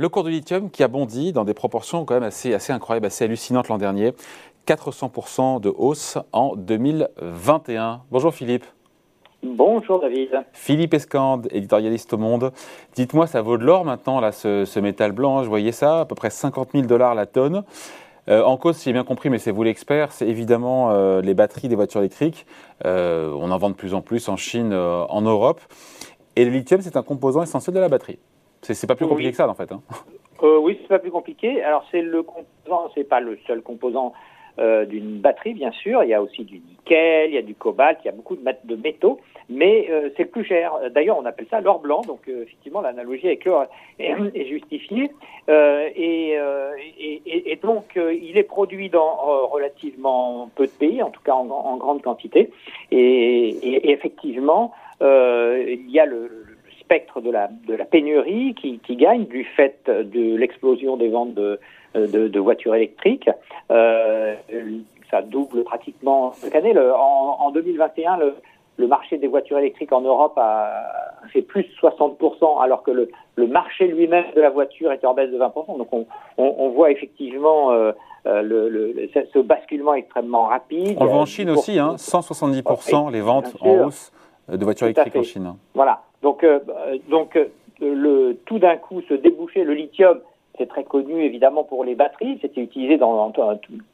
Le cours du lithium qui a bondi dans des proportions quand même assez, assez incroyables, assez hallucinantes l'an dernier. 400% de hausse en 2021. Bonjour Philippe. Bonjour David. Philippe Escande, éditorialiste au Monde. Dites-moi, ça vaut de l'or maintenant, là, ce, métal blanc. Hein, je voyais ça, à peu près 50 000 dollars la tonne. Euh, en cause, si j'ai bien compris, mais c'est vous l'expert, c'est évidemment euh, les batteries des voitures électriques. Euh, on en vend de plus en plus en Chine, en Europe. Et le lithium, c'est un composant essentiel de la batterie. C'est pas plus compliqué que ça, en fait. Hein. Euh, oui, c'est pas plus compliqué. Alors, c'est le composant, c'est pas le seul composant euh, d'une batterie, bien sûr. Il y a aussi du nickel, il y a du cobalt, il y a beaucoup de, de métaux, mais euh, c'est le plus cher. D'ailleurs, on appelle ça l'or blanc. Donc, euh, effectivement, l'analogie avec l'or est, est, justifiée. Et, et, et, donc, il est produit dans relativement peu de pays, en tout cas en, en grande quantité. Et, effectivement, il y a le spectre de la, de la pénurie qui, qui gagne du fait de l'explosion des ventes de, de, de voitures électriques. Euh, ça double pratiquement chaque année. Le, en, en 2021, le, le marché des voitures électriques en Europe a fait plus de 60%, alors que le, le marché lui-même de la voiture était en baisse de 20%. Donc on, on, on voit effectivement euh, euh ce basculement extrêmement rapide. On le voit en Chine aussi, hein, 170% les ventes en hausse de voitures électriques en Chine. Voilà. Donc, euh, donc euh, le, tout d'un coup, se déboucher le lithium, c'est très connu évidemment pour les batteries. C'était utilisé dans,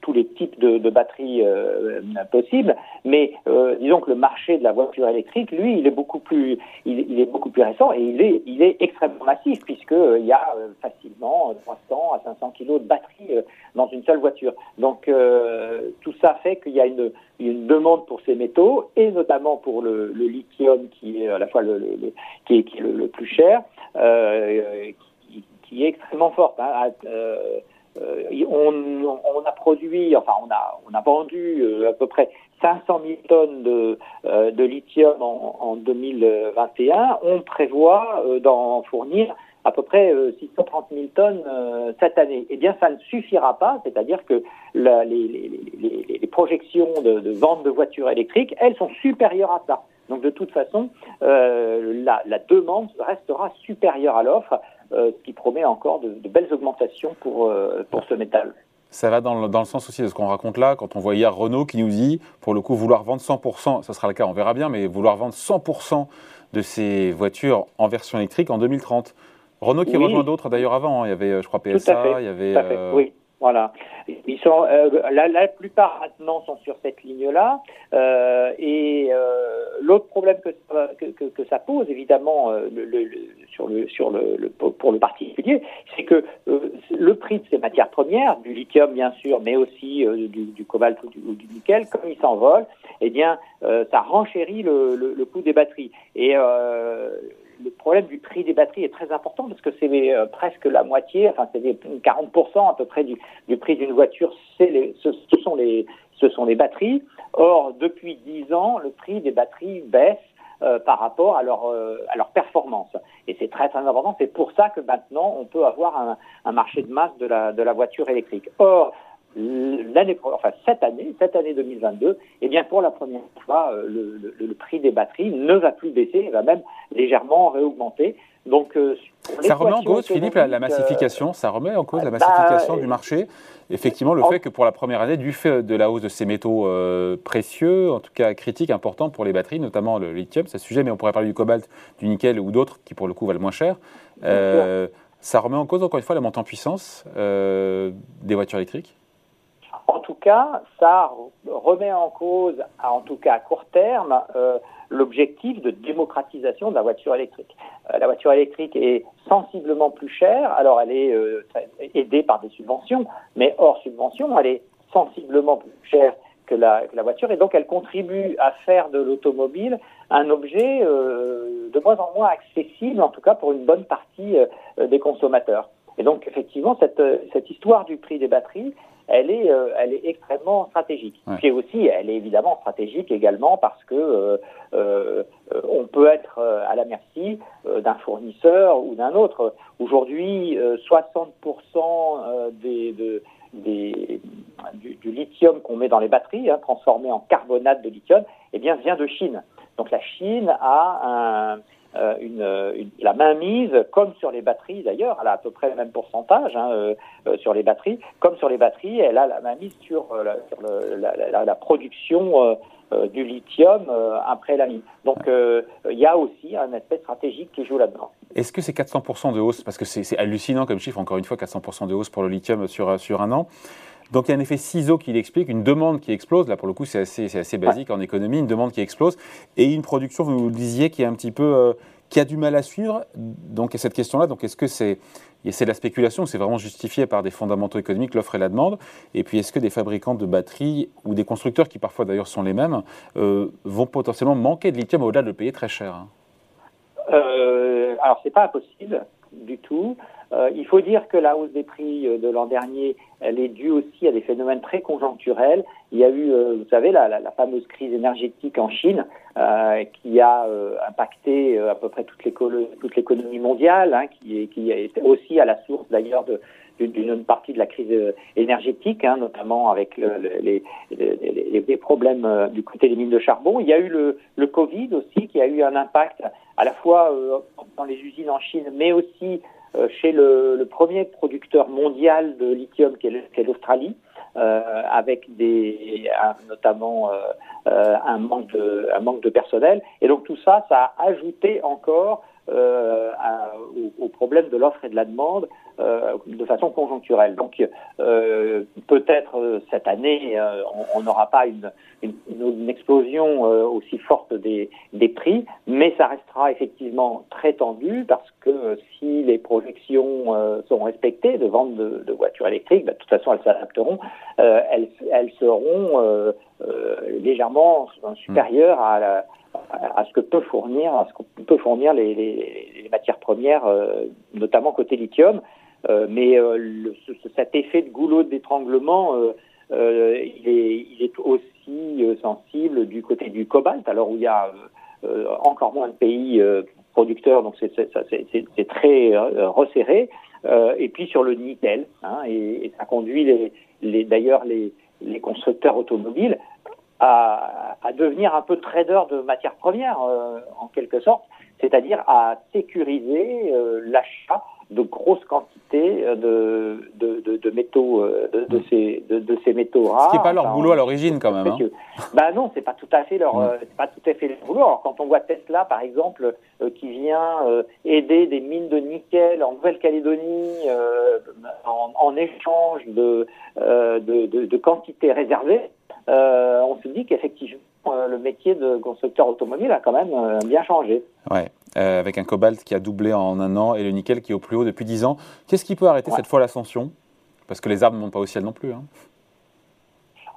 tous les types de, batteries euh, possibles. Mais euh, disons que le marché de la voiture électrique, lui, il est beaucoup plus, il, est beaucoup plus récent et il est, extrêmement massif puisque euh, il y a facilement 300 à 500 kilos de batterie dans une seule voiture. Donc tout ça fait qu'il y a une, demande pour ces métaux et notamment pour le, lithium qui est à la fois le, qui est, le, plus cher. Qui est extrêmement forte. Hein. Euh, euh, on, a produit, enfin on a, on a vendu euh, à peu près 500 000 tonnes de, lithium en, en, 2021. On prévoit d'en fournir à peu près 630 000 tonnes cette année. Eh bien, ça ne suffira pas, c'est-à-dire que les, projections de, vente de voitures électriques, elles sont supérieures à ça. Donc, de toute façon, la demande restera supérieure à l'offre. Euh, ce qui promet encore de, belles augmentations pour, euh, pour ce métal. Ça va dans le, dans le, sens aussi de ce qu'on raconte là, quand on voit hier Renault qui nous dit, pour le coup, vouloir vendre 100%, ça sera le cas, on verra bien, mais vouloir vendre 100% de ses voitures en version électrique en 2030. Renault qui rejoint d'autres d'ailleurs avant, hein. il y avait, je crois, PSA, il y avait... Euh, oui. Voilà. Ils sont, euh, la, la, plupart maintenant sont sur cette ligne-là. Euh, et euh, l'autre problème que, que, que, ça pose, évidemment, euh, le, le, sur le, sur le, pour le particulier, c'est que euh, le prix de ces matières premières, du lithium bien sûr, mais aussi du, du, cobalt ou du, du, nickel, comme il s'envole, eh bien, ça renchérit le, le, coût des batteries. Et le problème du prix des batteries est très important parce que c'est euh, presque la moitié, enfin c'est 40% à peu près du, du prix d'une voiture, ce, sont les, ce sont les batteries. Or, depuis 10 ans, le prix des batteries baisse euh, par rapport à leur, euh, à leur performance. Et c'est très très important. C'est pour ça que maintenant on peut avoir un, un marché de masse de la, de la voiture électrique. Or, l'année, enfin cette année, cette année 2022, eh bien pour la première fois, euh, le, le, le, prix des batteries ne va plus baisser, il va même légèrement réaugmenter. Donc, euh, ça remet en cause, Philippe, la, massification. Ça remet en cause la bah, massification du marché. Effectivement, le fait que pour la première année, du fait de la hausse de ces métaux euh, précieux, en tout cas critiques, importants pour les batteries, notamment le lithium, c'est ce sujet, mais on pourrait parler du cobalt, du nickel ou d'autres qui pour le coup valent moins cher. Euh, ça remet en cause encore une fois la montée en puissance des voitures électriques tout cas, ça remet en cause, en tout cas à court terme, euh, l'objectif de démocratisation de la voiture électrique. Euh, la voiture électrique est sensiblement plus chère, alors elle est euh, aidée par des subventions, mais hors subvention, elle est sensiblement plus chère que la, que la voiture, et donc elle contribue à faire de l'automobile un objet de moins en moins accessible, en tout cas pour une bonne partie des consommateurs. Et donc effectivement, cette, cette histoire du prix des batteries, elle est, euh, elle est extrêmement stratégique. Ouais. aussi, elle est évidemment stratégique également parce que euh, euh, on peut être à la merci d'un fournisseur ou d'un autre. Aujourd'hui, 60% des, de, des, du, du, lithium qu'on met dans les batteries, hein, transformé en carbonate de lithium, eh bien, vient de Chine. Donc la Chine a un, une, la mainmise, comme sur les batteries d'ailleurs, elle a à peu près le même pourcentage hein, sur les batteries, comme sur les batteries, elle a la mainmise sur, la, sur la, la, production du lithium après la mine. Donc il y a aussi un aspect stratégique qui joue là-dedans. Est-ce que c'est 400% de hausse? Parce que c'est hallucinant comme chiffre, encore une fois, 400% de hausse pour le lithium sur, sur un an. Donc il y a un effet ciseau qui l'explique, une demande qui explose. Là, pour le coup, c'est assez, assez, basique en économie, une demande qui explose et une production, vous le disiez, qui est un petit peu, euh, qui a du mal à suivre. Donc il y a cette question-là. Donc est-ce que c'est c'est de la spéculation, c'est vraiment justifié par des fondamentaux économiques, l'offre et la demande. Et puis, est-ce que des fabricants de batteries ou des constructeurs, qui parfois d'ailleurs sont les mêmes, euh, vont potentiellement manquer de lithium au-delà de le payer très cher hein? Euh, Alors, c'est pas impossible du tout. Euh, il faut dire que la hausse des prix euh, de l'an dernier, elle est due aussi à des phénomènes très conjoncturels. Il y a eu, euh, vous savez, la, fameuse crise énergétique en Chine qui a impacté à peu près toute l'économie mondiale, hein, qui, est, qui est aussi à la source d'ailleurs de, d'une partie de la crise énergétique, hein, notamment avec le, les, les, les, problèmes du côté des mines de charbon. Il y a eu le, le Covid aussi qui a eu un impact à la fois dans les usines en Chine, mais aussi euh, chez le, le, premier producteur mondial de lithium qui est l'Australie, euh, avec des, notamment euh, un, manque de, un manque de personnel. Et donc tout ça, ça a ajouté encore euh, au, au, problème de l'offre et de la demande euh, de façon conjoncturelle. Donc euh, peut-être euh, cette année, on n'aura pas une, explosion aussi forte des, prix, mais ça restera effectivement très tendu parce que si les projections sont respectées de vente de, de voitures électriques, bah, de toute façon elles s'adapteront, elles, seront légèrement supérieures à ce que peut fournir, à ce que peut fournir les matières premières, notamment côté lithium. Euh, mais euh, cet effet de goulot d'étranglement, euh, il est, aussi sensible du côté du cobalt, alors où il y a encore moins de pays producteurs, donc c'est très resserré. et puis sur le nickel, hein, et, et, ça conduit d'ailleurs les, constructeurs automobiles à, devenir un peu trader de matières premières, en quelque sorte, c'est-à-dire à sécuriser l'achat de grosses quantités euh, de, de, de, de métaux, euh, de, mm. ces, de, ces métaux rares. Ce n'est pas leur boulot à l'origine quand même. Hein. Bah non, c'est pas tout à fait leur, mm. euh, c'est pas tout à fait leur boulot. Alors, quand on voit Tesla par exemple qui vient aider des mines de nickel en Nouvelle-Calédonie en, en, échange de, de, de, quantités réservées, on se dit qu'effectivement le métier de constructeur automobile a quand même bien changé. Ouais. Euh, avec un cobalt qui a doublé en un an et le nickel qui est au plus haut depuis 10 ans. Qu'est-ce qui peut arrêter cette fois l'ascension? Parce que les arbres ne montent pas au ciel non plus. Hein.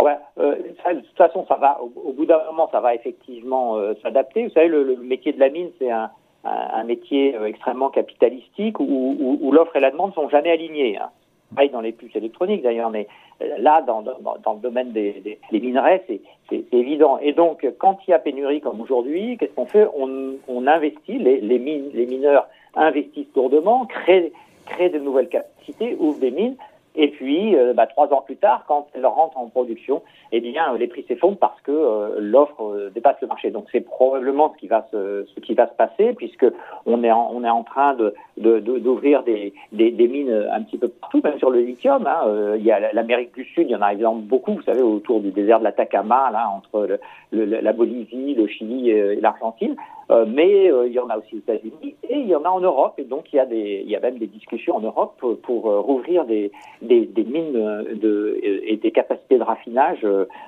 Ouais, euh, de toute façon, ça va. Au, bout d'un moment, ça va effectivement euh, s'adapter. Vous savez, le, métier de la mine, c'est un, un, métier extrêmement capitalistique où, où, l'offre et la demande sont jamais alignées. Hein pareil dans les puces électroniques d'ailleurs, mais euh, là, dans, dans, le domaine des, des, minerais, c'est évident. Et donc, quand il y a pénurie comme aujourd'hui, qu'est-ce qu'on fait? On, on, investit, les, les, mines, les mineurs investissent lourdement, créent, créent de nouvelles capacités, ouvrent des mines, et puis, euh, bah, trois ans plus tard, quand elle rentre en production, eh bien, les prix s'effondrent parce que euh, l'offre euh, dépasse le marché. Donc, c'est probablement ce qui va se, ce qui va se passer, puisque on est en, on est en train de d'ouvrir des, des, des, mines un petit peu partout, même sur le lithium. Hein. il y a l'Amérique du Sud, il y en a évidemment beaucoup, vous savez, autour du désert de l'Atacama, là, entre le, la Bolivie, le Chili et l'Argentine. Euh, mais euh, il y en a aussi aux États-Unis et il y en a en Europe. Et donc il y a, des, il y a même des discussions en Europe pour, euh, rouvrir des, des, des mines de, et des capacités de raffinage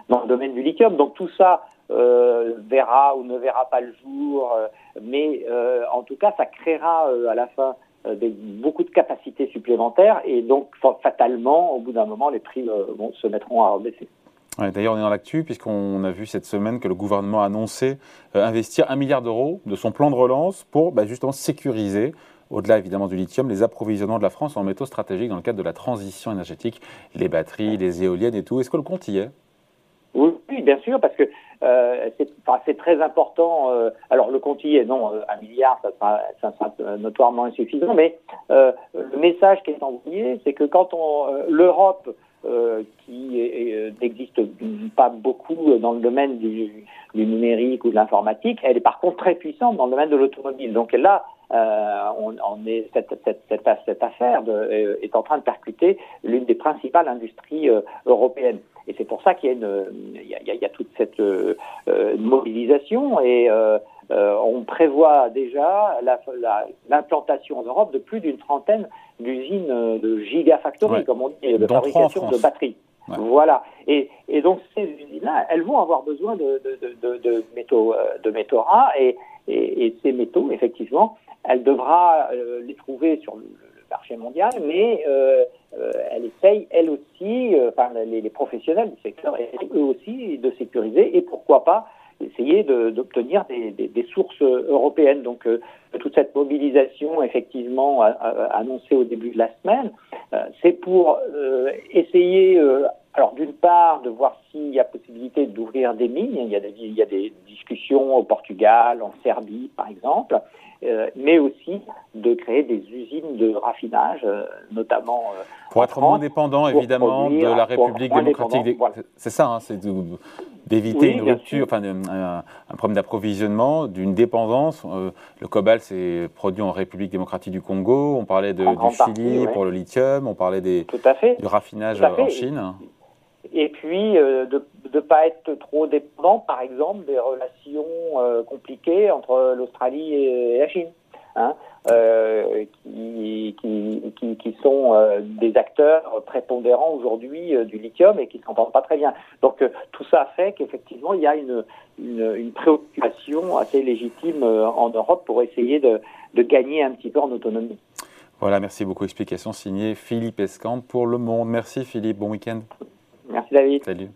dans le domaine du lithium. Donc tout ça euh, verra ou ne verra pas le jour, mais euh, en tout cas, ça créera à la fin des, beaucoup de capacités supplémentaires et donc fatalement, au bout d'un moment, les prix vont, se mettront à baisser. D'ailleurs, on est dans l'actu puisqu'on a vu cette semaine que le gouvernement a annoncé euh, investir un milliard d'euros de son plan de relance pour bah, justement sécuriser, au-delà évidemment du lithium, les approvisionnements de la France en métaux stratégiques dans le cadre de la transition énergétique, les batteries, les éoliennes et tout. Est-ce que le compte y est? Oui, bien sûr, parce que euh, c'est très important. Euh, alors le compte y est, non, un milliard, ça sera, ça sera notoirement insuffisant, mais le message qui est envoyé, c'est que quand on l'Europe qui n'existe pas beaucoup dans le domaine du, numérique ou de l'informatique. Elle est par contre très puissante dans le domaine de l'automobile. Donc là, on, est, cette, affaire est en train de percuter l'une des principales industries européennes. Et c'est pour ça qu'il y a, toute cette euh, mobilisation et euh, euh, on prévoit déjà l'implantation en Europe de plus d'une trentaine d'usines de gigafactories, comme on dit, de fabrication de batteries. Voilà. Et, et, donc ces usines-là, elles vont avoir besoin de, de, de, de métaux, de métaux rares et, et, et, ces métaux, effectivement, elle devra les trouver sur le, marché mondial, mais euh, euh, elle essaye, elle aussi, euh, enfin les, professionnels du secteur, eux aussi, de sécuriser et pourquoi pas essayer d'obtenir des, des, sources européennes. Donc toute cette mobilisation, effectivement, annoncée au début de la semaine, c'est pour essayer alors d'une part, de voir s'il y a possibilité d'ouvrir des mines. Il y, a des, il y, a des, discussions au Portugal, en Serbie, par exemple, euh, mais aussi de créer des usines de raffinage, euh, notamment euh, pour être moins dépendant, évidemment, de la République démocratique. C'est ça, hein, c'est d'éviter une rupture, enfin un, problème d'approvisionnement, d'une dépendance. le cobalt, c'est produit en République démocratique du Congo. On parlait de, du Chili pour le lithium. On parlait des, du raffinage en Chine. Et puis euh, de ne pas être trop dépendant, par exemple, des relations euh, compliquées entre l'Australie et, la Chine, hein, euh, qui, qui, qui, sont des acteurs prépondérants aujourd'hui du lithium et qui ne s'entendent pas très bien. Donc tout ça fait qu'effectivement, il y a une, une, une, préoccupation assez légitime en Europe pour essayer de, de gagner un petit peu en autonomie. Voilà, merci beaucoup. Explication signée Philippe Escamp pour Le Monde. Merci Philippe, bon week-end. Merci David. Salut.